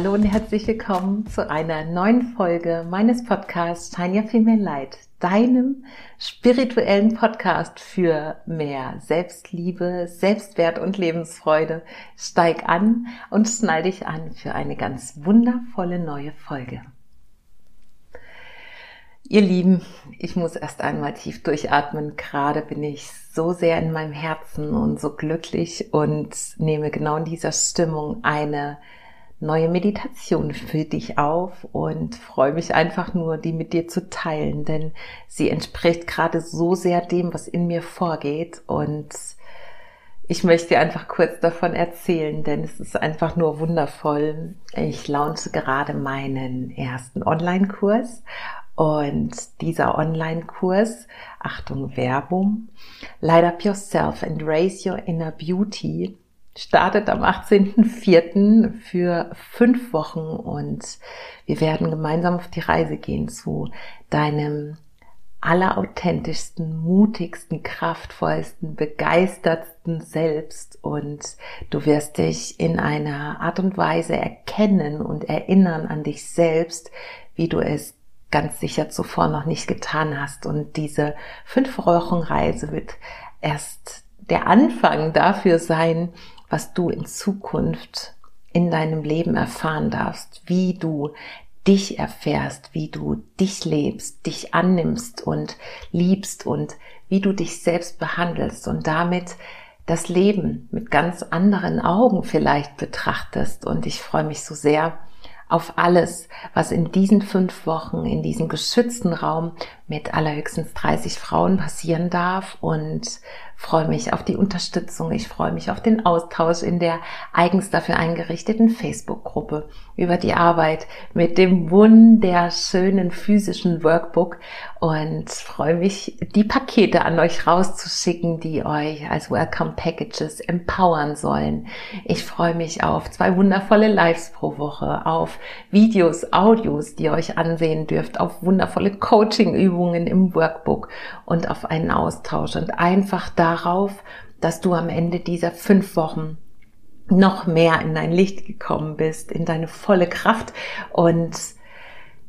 Hallo und herzlich willkommen zu einer neuen Folge meines Podcasts Shine Your Female Light, deinem spirituellen Podcast für mehr Selbstliebe, Selbstwert und Lebensfreude. Steig an und schnall dich an für eine ganz wundervolle neue Folge. Ihr Lieben, ich muss erst einmal tief durchatmen. Gerade bin ich so sehr in meinem Herzen und so glücklich und nehme genau in dieser Stimmung eine neue Meditation für dich auf und freue mich einfach nur, die mit dir zu teilen, denn sie entspricht gerade so sehr dem, was in mir vorgeht und ich möchte dir einfach kurz davon erzählen, denn es ist einfach nur wundervoll. Ich launche gerade meinen ersten Online-Kurs und dieser Online-Kurs, Achtung Werbung, Light Up Yourself and Raise Your Inner Beauty, startet am 18.04. für fünf Wochen und wir werden gemeinsam auf die Reise gehen zu deinem allerauthentischsten, mutigsten, kraftvollsten, begeistertsten Selbst und du wirst dich in einer Art und Weise erkennen und erinnern an dich selbst, wie du es ganz sicher zuvor noch nicht getan hast. Und diese fünf Wochen Reise wird erst der Anfang dafür sein, was du in Zukunft in deinem Leben erfahren darfst, wie du dich erfährst, wie du dich lebst, dich annimmst und liebst und wie du dich selbst behandelst und damit das Leben mit ganz anderen Augen vielleicht betrachtest. Und ich freue mich so sehr auf alles, was in diesen fünf Wochen in diesem geschützten Raum mit allerhöchstens 30 Frauen passieren darf und freue mich auf die Unterstützung. Ich freue mich auf den Austausch in der eigens dafür eingerichteten Facebook-Gruppe über die Arbeit mit dem wunderschönen physischen Workbook und freue mich, die Pakete an euch rauszuschicken, die euch als Welcome Packages empowern sollen. Ich freue mich auf zwei wundervolle Lives pro Woche, auf Videos, Audios, die ihr euch ansehen dürft, auf wundervolle Coaching-Übungen im Workbook und auf einen Austausch und einfach darauf, dass du am Ende dieser fünf Wochen noch mehr in dein Licht gekommen bist, in deine volle Kraft und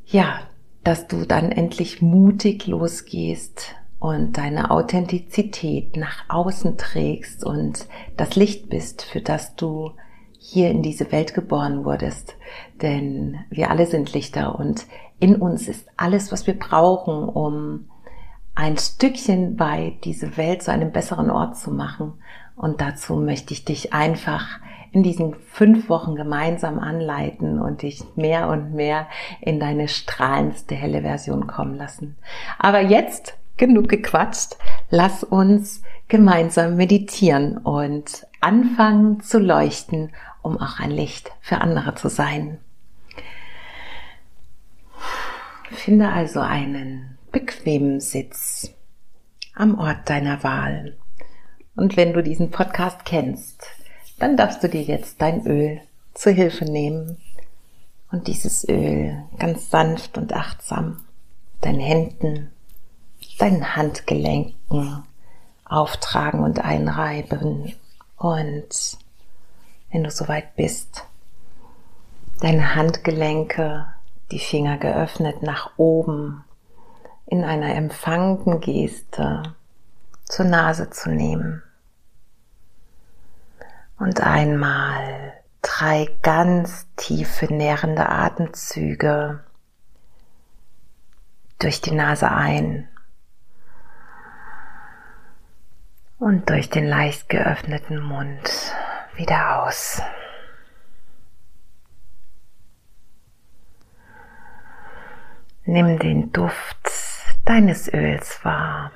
ja, dass du dann endlich mutig losgehst und deine Authentizität nach außen trägst und das Licht bist, für das du hier in diese Welt geboren wurdest. Denn wir alle sind Lichter und in uns ist alles, was wir brauchen, um ein Stückchen weit diese Welt zu einem besseren Ort zu machen. Und dazu möchte ich dich einfach in diesen fünf Wochen gemeinsam anleiten und dich mehr und mehr in deine strahlendste helle Version kommen lassen. Aber jetzt genug gequatscht. Lass uns gemeinsam meditieren und anfangen zu leuchten, um auch ein Licht für andere zu sein. Finde also einen bequemen Sitz am Ort deiner Wahl. Und wenn du diesen Podcast kennst, dann darfst du dir jetzt dein Öl zur Hilfe nehmen und dieses Öl ganz sanft und achtsam deinen Händen, deinen Handgelenken auftragen und einreiben und wenn du soweit bist, deine Handgelenke, die Finger geöffnet nach oben in einer empfangenden Geste zur Nase zu nehmen und einmal drei ganz tiefe nährende Atemzüge durch die Nase ein und durch den leicht geöffneten Mund wieder aus. Nimm den Duft deines Öls wahr.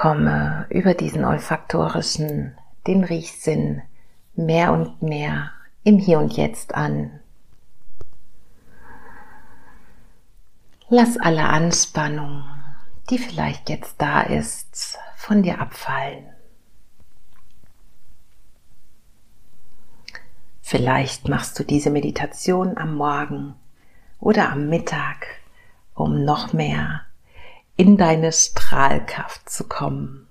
komme über diesen olfaktorischen, den Riechsinn mehr und mehr im Hier und Jetzt an. Lass alle Anspannung, die vielleicht jetzt da ist, von dir abfallen. Vielleicht machst du diese Meditation am Morgen oder am Mittag, um noch mehr in deine Strahlkraft zu kommen.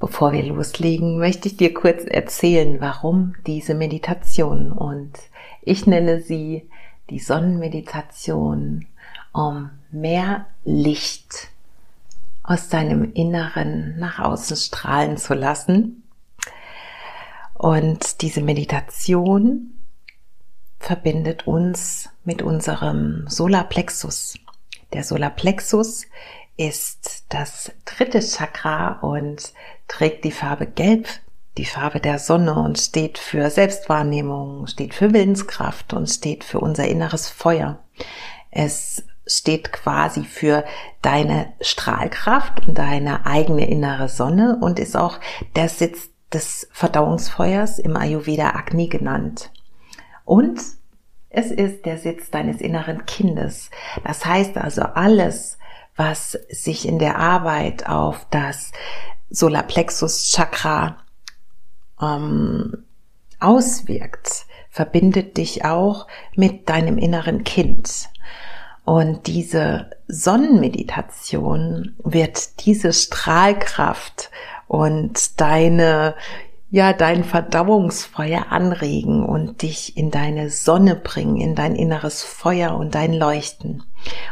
Bevor wir loslegen, möchte ich dir kurz erzählen, warum diese Meditation und ich nenne sie die Sonnenmeditation, um mehr Licht aus deinem Inneren nach außen strahlen zu lassen. Und diese Meditation verbindet uns mit unserem Solarplexus. Der Solarplexus ist das dritte Chakra und trägt die Farbe Gelb, die Farbe der Sonne und steht für Selbstwahrnehmung, steht für Willenskraft und steht für unser inneres Feuer. Es steht quasi für deine Strahlkraft und deine eigene innere Sonne und ist auch der Sitz des Verdauungsfeuers im Ayurveda Agni genannt. Und es ist der Sitz deines inneren Kindes. Das heißt also alles, was sich in der Arbeit auf das Solarplexus Chakra ähm, auswirkt, verbindet dich auch mit deinem inneren Kind. Und diese Sonnenmeditation wird diese Strahlkraft und deine ja, dein Verdauungsfeuer anregen und dich in deine Sonne bringen, in dein inneres Feuer und dein Leuchten.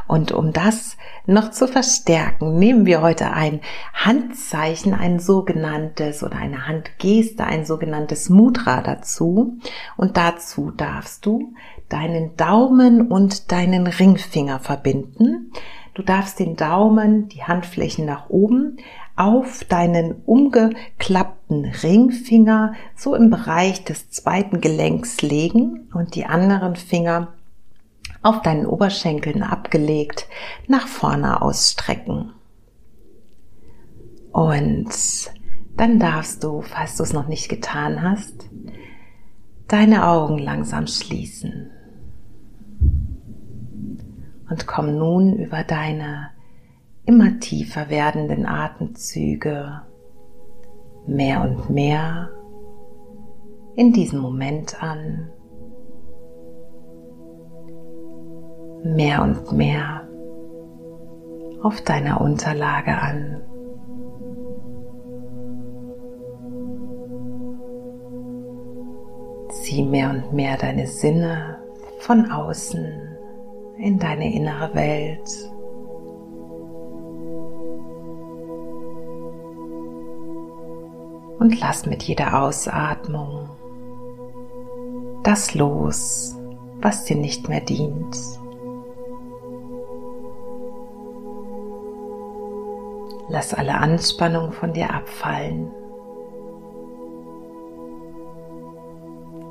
Und um das noch zu verstärken, nehmen wir heute ein Handzeichen, ein sogenanntes oder eine Handgeste, ein sogenanntes Mudra dazu. Und dazu darfst du deinen Daumen und deinen Ringfinger verbinden. Du darfst den Daumen, die Handflächen nach oben, auf deinen umgeklappten Ringfinger so im Bereich des zweiten Gelenks legen und die anderen Finger auf deinen Oberschenkeln abgelegt nach vorne ausstrecken. Und dann darfst du, falls du es noch nicht getan hast, deine Augen langsam schließen. Und komm nun über deine immer tiefer werdenden Atemzüge mehr und mehr in diesem Moment an. Mehr und mehr auf deiner Unterlage an. Zieh mehr und mehr deine Sinne von außen in deine innere Welt. Und lass mit jeder Ausatmung das los, was dir nicht mehr dient. Lass alle Anspannung von dir abfallen.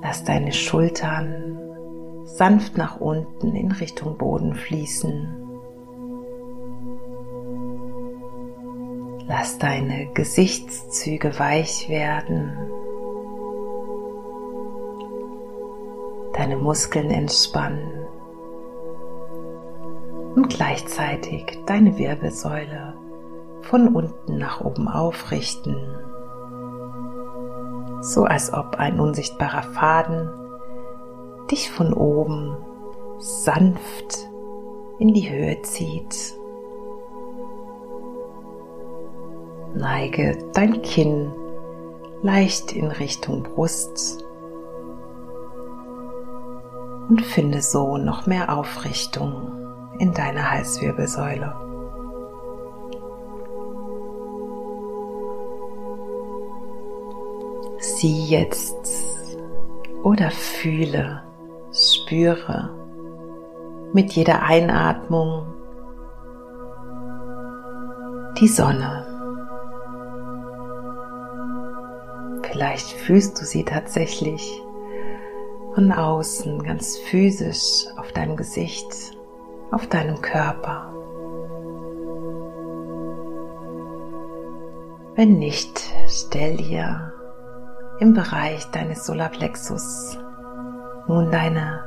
Lass deine Schultern sanft nach unten in Richtung Boden fließen. Lass deine Gesichtszüge weich werden, deine Muskeln entspannen. Und gleichzeitig deine Wirbelsäule von unten nach oben aufrichten, so als ob ein unsichtbarer Faden dich von oben sanft in die Höhe zieht. Neige dein Kinn leicht in Richtung Brust und finde so noch mehr Aufrichtung in deiner Halswirbelsäule. Sieh jetzt oder fühle, spüre mit jeder Einatmung die Sonne. Vielleicht fühlst du sie tatsächlich von außen, ganz physisch auf deinem Gesicht, auf deinem Körper. Wenn nicht, stell dir im Bereich deines Solarplexus nun deine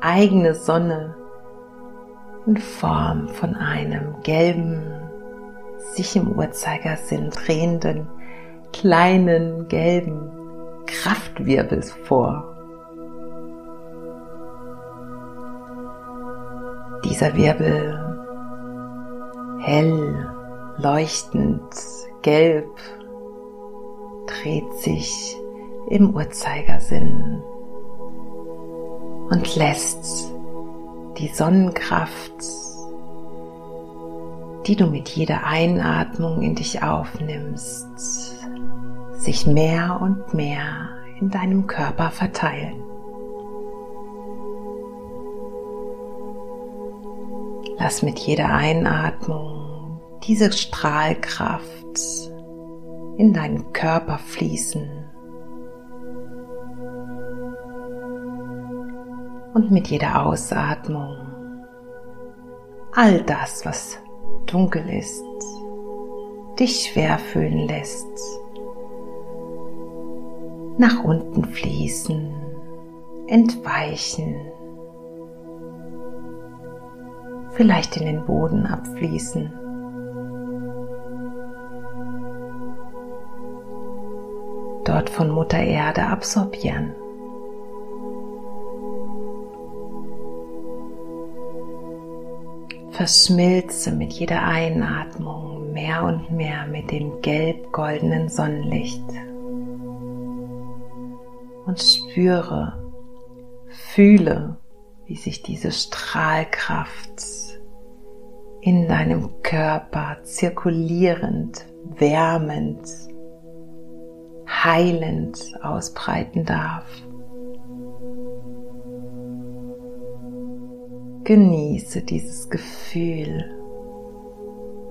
eigene Sonne in Form von einem gelben, sich im Uhrzeigersinn drehenden kleinen gelben Kraftwirbels vor. Dieser Wirbel hell, leuchtend, gelb, dreht sich im Uhrzeigersinn und lässt die Sonnenkraft, die du mit jeder Einatmung in dich aufnimmst, sich mehr und mehr in deinem Körper verteilen. Lass mit jeder Einatmung diese Strahlkraft in deinen Körper fließen. Und mit jeder Ausatmung all das, was dunkel ist, dich schwer fühlen lässt, nach unten fließen, entweichen, vielleicht in den Boden abfließen. Dort von Mutter Erde absorbieren. Verschmilze mit jeder Einatmung mehr und mehr mit dem gelb-goldenen Sonnenlicht und spüre, fühle, wie sich diese Strahlkraft in deinem Körper zirkulierend, wärmend, heilend ausbreiten darf. Genieße dieses Gefühl,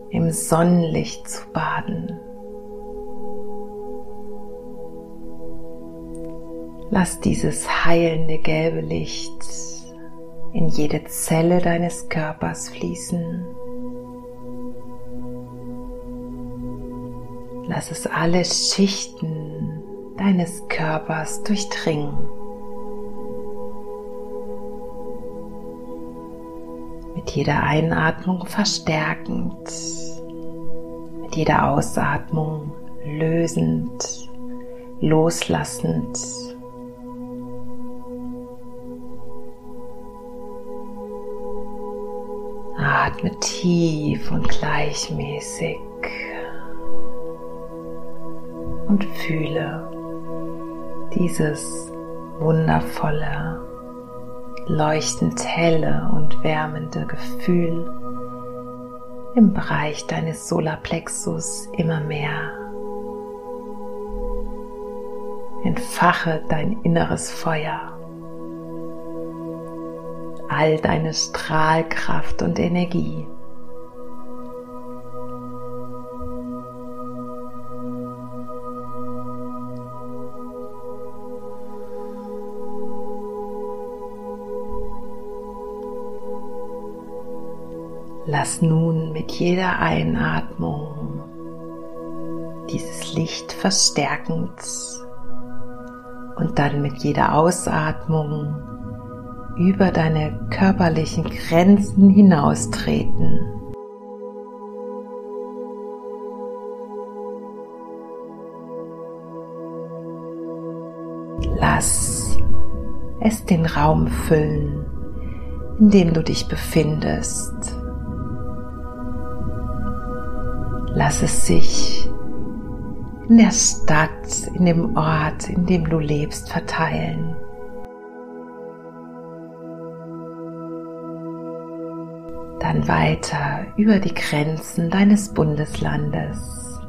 im Sonnenlicht zu baden. Lass dieses heilende gelbe Licht in jede Zelle deines Körpers fließen. Lass es alle Schichten deines Körpers durchdringen. Mit jeder Einatmung verstärkend, mit jeder Ausatmung lösend, loslassend Atme tief und gleichmäßig und fühle dieses wundervolle, leuchtend helle und wärmende Gefühl im Bereich deines Solarplexus immer mehr. Entfache dein inneres Feuer all deine Strahlkraft und Energie. Lass nun mit jeder Einatmung dieses Licht verstärkend und dann mit jeder Ausatmung über deine körperlichen Grenzen hinaustreten. Lass es den Raum füllen, in dem du dich befindest. Lass es sich in der Stadt, in dem Ort, in dem du lebst, verteilen. Dann weiter über die Grenzen deines Bundeslandes,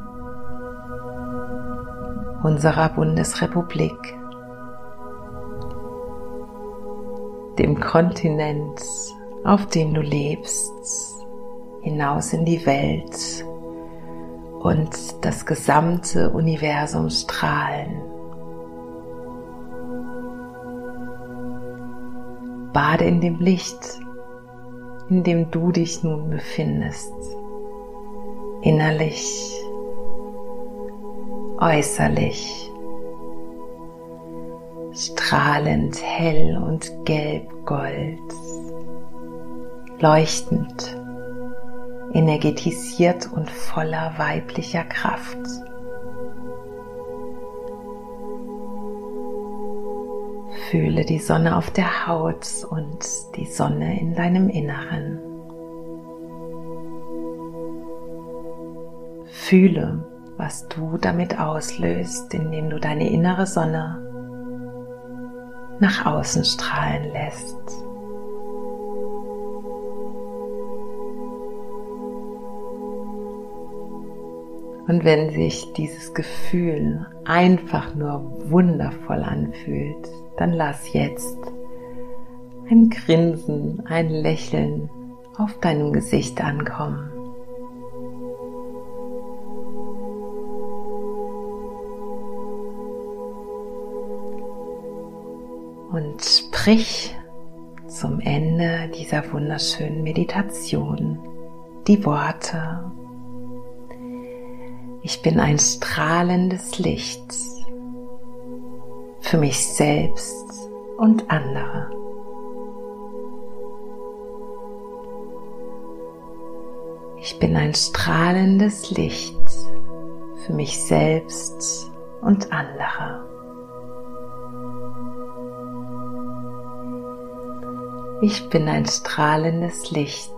unserer Bundesrepublik, dem Kontinent, auf dem du lebst, hinaus in die Welt und das gesamte Universum strahlen. Bade in dem Licht in dem du dich nun befindest. Innerlich, äußerlich, strahlend hell und gelb-gold, leuchtend, energetisiert und voller weiblicher Kraft. Fühle die Sonne auf der Haut und die Sonne in deinem Inneren. Fühle, was du damit auslöst, indem du deine innere Sonne nach außen strahlen lässt. Und wenn sich dieses Gefühl einfach nur wundervoll anfühlt, dann lass jetzt ein Grinsen, ein Lächeln auf deinem Gesicht ankommen. Und sprich zum Ende dieser wunderschönen Meditation die Worte ich bin ein strahlendes Licht für mich selbst und andere. Ich bin ein strahlendes Licht für mich selbst und andere. Ich bin ein strahlendes Licht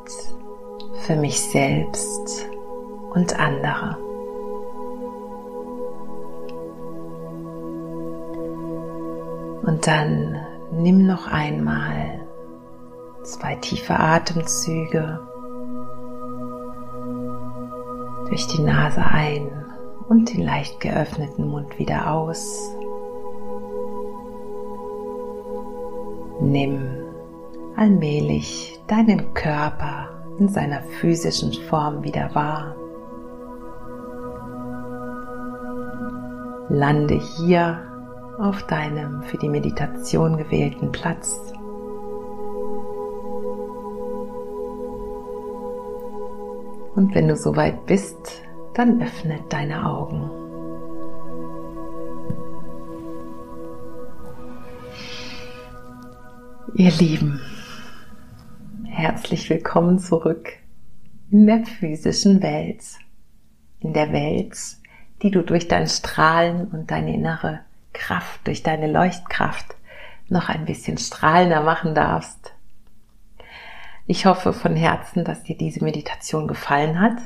für mich selbst und andere. Dann nimm noch einmal zwei tiefe Atemzüge durch die Nase ein und den leicht geöffneten Mund wieder aus. Nimm allmählich deinen Körper in seiner physischen Form wieder wahr. Lande hier auf deinem für die Meditation gewählten Platz. Und wenn du soweit bist, dann öffne deine Augen. Ihr Lieben, herzlich willkommen zurück in der physischen Welt, in der Welt, die du durch dein Strahlen und deine innere Kraft, durch deine Leuchtkraft noch ein bisschen strahlender machen darfst. Ich hoffe von Herzen, dass dir diese Meditation gefallen hat.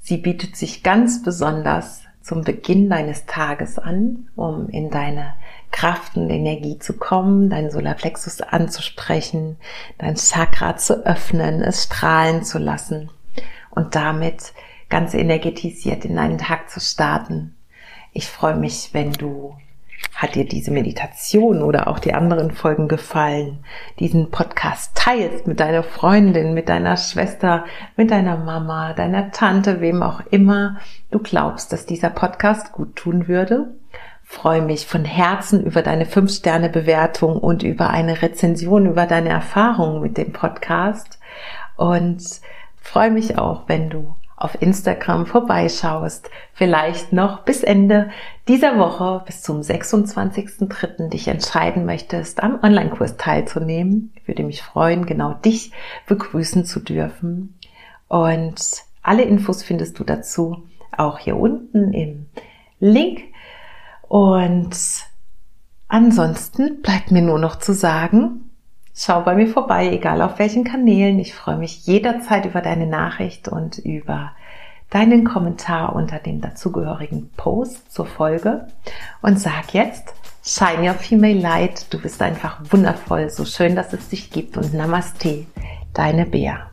Sie bietet sich ganz besonders zum Beginn deines Tages an, um in deine Kraft und Energie zu kommen, deinen Solarplexus anzusprechen, dein Chakra zu öffnen, es strahlen zu lassen und damit ganz energetisiert in deinen Tag zu starten. Ich freue mich, wenn du hat dir diese Meditation oder auch die anderen Folgen gefallen? Diesen Podcast teilst mit deiner Freundin, mit deiner Schwester, mit deiner Mama, deiner Tante, wem auch immer du glaubst, dass dieser Podcast gut tun würde? Freue mich von Herzen über deine 5-Sterne-Bewertung und über eine Rezension über deine Erfahrungen mit dem Podcast und freue mich auch, wenn du auf Instagram vorbeischaust, vielleicht noch bis Ende dieser Woche, bis zum 26.03. dich entscheiden möchtest, am Online-Kurs teilzunehmen. Ich würde mich freuen, genau dich begrüßen zu dürfen. Und alle Infos findest du dazu auch hier unten im Link. Und ansonsten bleibt mir nur noch zu sagen, Schau bei mir vorbei, egal auf welchen Kanälen. Ich freue mich jederzeit über deine Nachricht und über deinen Kommentar unter dem dazugehörigen Post zur Folge und sag jetzt, Shine Your Female Light, du bist einfach wundervoll, so schön, dass es dich gibt und Namaste, deine Bea.